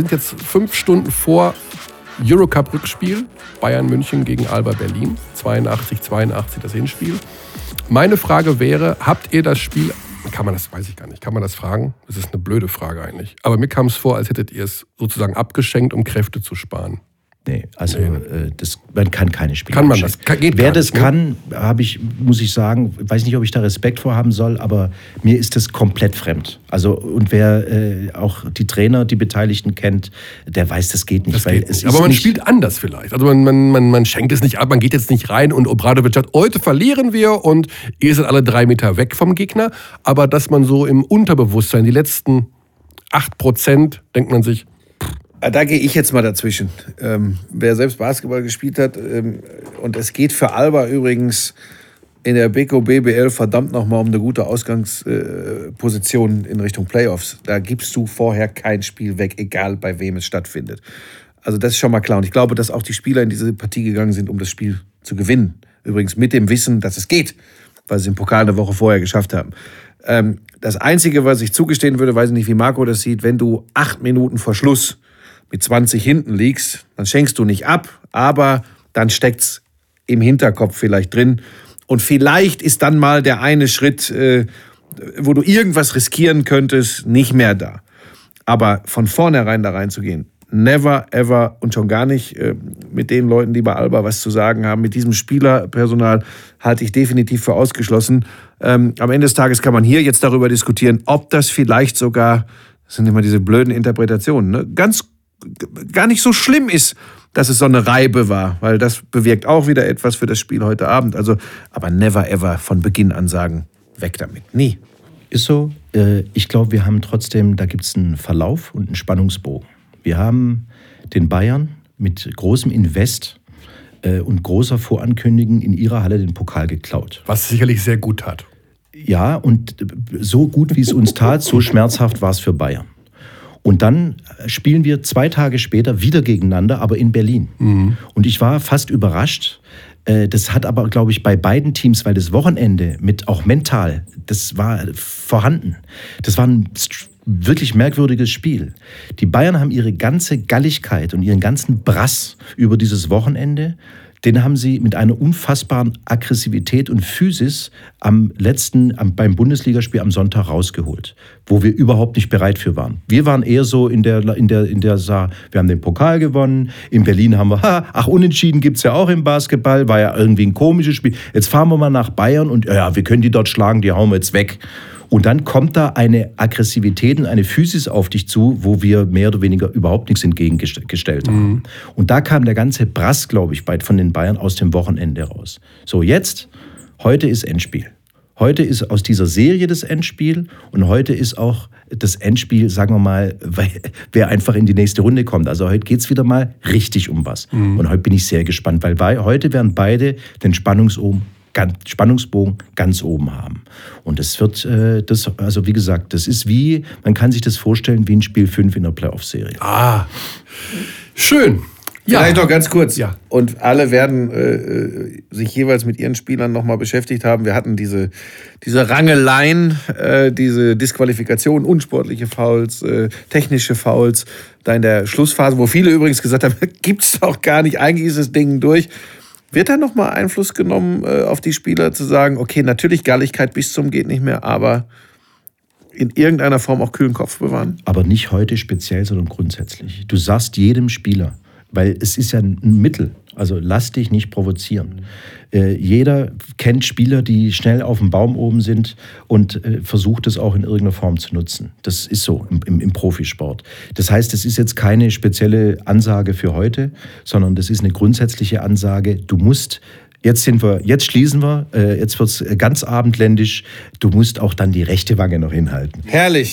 sind jetzt fünf Stunden vor Eurocup-Rückspiel. Bayern München gegen Alba Berlin. 82, 82 das Hinspiel. Meine Frage wäre, habt ihr das Spiel, kann man das, weiß ich gar nicht, kann man das fragen? Das ist eine blöde Frage eigentlich. Aber mir kam es vor, als hättet ihr es sozusagen abgeschenkt, um Kräfte zu sparen. Nee, also. Äh, das, man kann keine Spiele Kann man das? geht Wer das nicht, kann, habe ich, muss ich sagen, weiß nicht, ob ich da Respekt vor haben soll, aber mir ist das komplett fremd. Also und wer äh, auch die Trainer, die Beteiligten kennt, der weiß, das geht nicht. Das geht nicht. aber man spielt anders vielleicht. Also man, man, man, man schenkt es nicht ab, man geht jetzt nicht rein und Obradovic sagt, heute verlieren wir und ihr seid alle drei Meter weg vom Gegner. Aber dass man so im Unterbewusstsein die letzten acht Prozent denkt man sich, da gehe ich jetzt mal dazwischen. Ähm, wer selbst Basketball gespielt hat, ähm, und es geht für Alba übrigens in der Beko BBL verdammt nochmal um eine gute Ausgangsposition äh, in Richtung Playoffs. Da gibst du vorher kein Spiel weg, egal bei wem es stattfindet. Also das ist schon mal klar. Und ich glaube, dass auch die Spieler in diese Partie gegangen sind, um das Spiel zu gewinnen. Übrigens mit dem Wissen, dass es geht, weil sie den Pokal eine Woche vorher geschafft haben. Ähm, das Einzige, was ich zugestehen würde, weiß ich nicht, wie Marco das sieht, wenn du acht Minuten vor Schluss mit 20 hinten liegst, dann schenkst du nicht ab, aber dann steckt's im Hinterkopf vielleicht drin. Und vielleicht ist dann mal der eine Schritt, äh, wo du irgendwas riskieren könntest, nicht mehr da. Aber von vornherein da reinzugehen, never, ever und schon gar nicht äh, mit den Leuten, die bei Alba was zu sagen haben, mit diesem Spielerpersonal halte ich definitiv für ausgeschlossen. Ähm, am Ende des Tages kann man hier jetzt darüber diskutieren, ob das vielleicht sogar, das sind immer diese blöden Interpretationen, ne, ganz gar nicht so schlimm ist, dass es so eine Reibe war, weil das bewirkt auch wieder etwas für das Spiel heute Abend. Also, aber never ever von Beginn an sagen, weg damit. Nie. Ist so. Äh, ich glaube, wir haben trotzdem, da gibt es einen Verlauf und einen Spannungsbogen. Wir haben den Bayern mit großem Invest äh, und großer Vorankündigung in ihrer Halle den Pokal geklaut. Was sicherlich sehr gut tat. Ja, und so gut wie es uns tat, so schmerzhaft war es für Bayern. Und dann spielen wir zwei Tage später wieder gegeneinander, aber in Berlin. Mhm. Und ich war fast überrascht. Äh, das hat aber, glaube ich, bei beiden Teams, weil das Wochenende mit auch mental, das war vorhanden. Das war ein wirklich merkwürdiges Spiel. Die Bayern haben ihre ganze Galligkeit und ihren ganzen Brass über dieses Wochenende den haben sie mit einer unfassbaren Aggressivität und Physis am letzten, am, beim Bundesligaspiel am Sonntag rausgeholt, wo wir überhaupt nicht bereit für waren. Wir waren eher so in der, in der, in der Saar, wir haben den Pokal gewonnen, in Berlin haben wir, ha, ach, unentschieden gibt es ja auch im Basketball, war ja irgendwie ein komisches Spiel. Jetzt fahren wir mal nach Bayern und ja, wir können die dort schlagen, die hauen wir jetzt weg. Und dann kommt da eine Aggressivität und eine Physis auf dich zu, wo wir mehr oder weniger überhaupt nichts entgegengestellt haben. Mhm. Und da kam der ganze Brass, glaube ich, von den Bayern aus dem Wochenende raus. So, jetzt, heute ist Endspiel. Heute ist aus dieser Serie das Endspiel und heute ist auch das Endspiel, sagen wir mal, wer einfach in die nächste Runde kommt. Also heute geht es wieder mal richtig um was. Mhm. Und heute bin ich sehr gespannt, weil heute werden beide den Spannungsohm ganz, Spannungsbogen ganz oben haben. Und das wird, äh, das, also wie gesagt, das ist wie, man kann sich das vorstellen wie ein Spiel 5 in der Playoff-Serie. Ah, schön. Ja. Vielleicht noch ganz kurz. Ja. Und alle werden äh, äh sich jeweils mit ihren Spielern nochmal beschäftigt haben. Wir hatten diese, diese Rangeleien, äh, diese Disqualifikation, unsportliche Fouls, äh, technische Fouls, da in der Schlussphase, wo viele übrigens gesagt haben, gibt es doch gar nicht, eigentlich ist das Ding durch. Wird da nochmal Einfluss genommen äh, auf die Spieler, zu sagen, okay, natürlich Galligkeit bis zum geht nicht mehr, aber in irgendeiner Form auch kühlen Kopf bewahren? Aber nicht heute speziell, sondern grundsätzlich. Du sagst jedem Spieler, weil es ist ja ein Mittel. Also lass dich nicht provozieren. Äh, jeder kennt Spieler, die schnell auf dem Baum oben sind und äh, versucht es auch in irgendeiner Form zu nutzen. Das ist so im, im, im Profisport. Das heißt, es ist jetzt keine spezielle Ansage für heute, sondern das ist eine grundsätzliche Ansage. Du musst Jetzt sind wir, jetzt schließen wir, äh, jetzt wird es ganz abendländisch. Du musst auch dann die rechte Wange noch hinhalten. Herrlich.